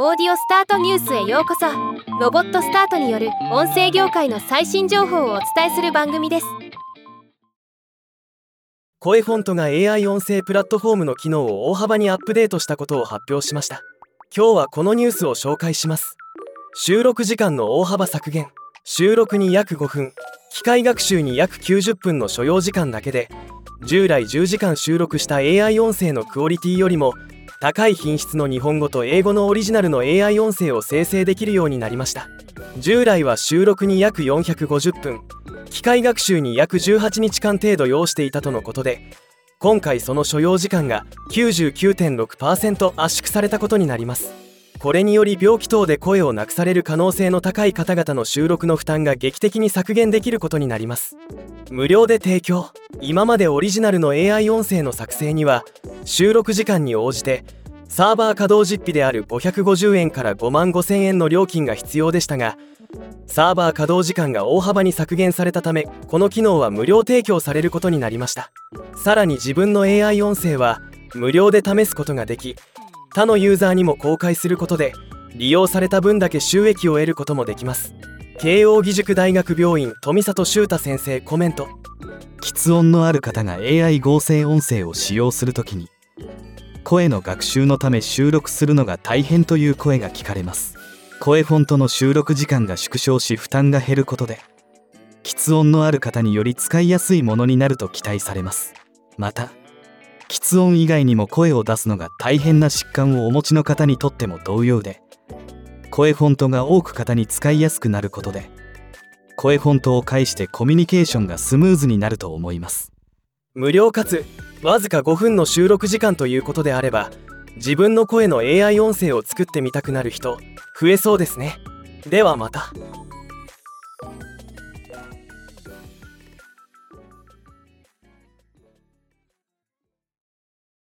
オーディオスタートニュースへようこそ。ロボットスタートによる音声業界の最新情報をお伝えする番組です。声フォントが AI 音声プラットフォームの機能を大幅にアップデートしたことを発表しました。今日はこのニュースを紹介します。収録時間の大幅削減。収録に約5分。機械学習に約90分の所要時間だけで。従来10時間収録した AI 音声のクオリティよりも高い品質の日本語と英語のオリジナルの AI 音声を生成できるようになりました。従来は収録に約450分機械学習に約18日間程度要していたとのことで今回その所要時間が99.6%圧縮されたことになります。これにより病気等で声をなくされる可能性の高い方々の収録の負担が劇的に削減できることになります。無料で提供。今までオリジナルの AI 音声の作成には収録時間に応じてサーバー稼働実費である550円から5万5000円の料金が必要でしたがサーバー稼働時間が大幅に削減されたためこの機能は無料提供されることになりました。さらに自分の AI 音声は無料で試すことができ他のユーザーにも公開することで利用された分だけ収益を得ることもできます。慶應義塾大学病院富里修太先生コメント。喫音のある方が AI 合成音声を使用するときに声の学習のため収録するのが大変という声が聞かれます。声フォントの収録時間が縮小し負担が減ることで喫音のある方により使いやすいものになると期待されます。また喫音以外にも声を出すのが大変な疾患をお持ちの方にとっても同様で声フォントが多く方に使いやすくなることで声フォントを介してコミュニケーションがスムーズになると思います。無料かつわずか5分の収録時間ということであれば自分の声の AI 音声を作ってみたくなる人増えそうですね。ではまた。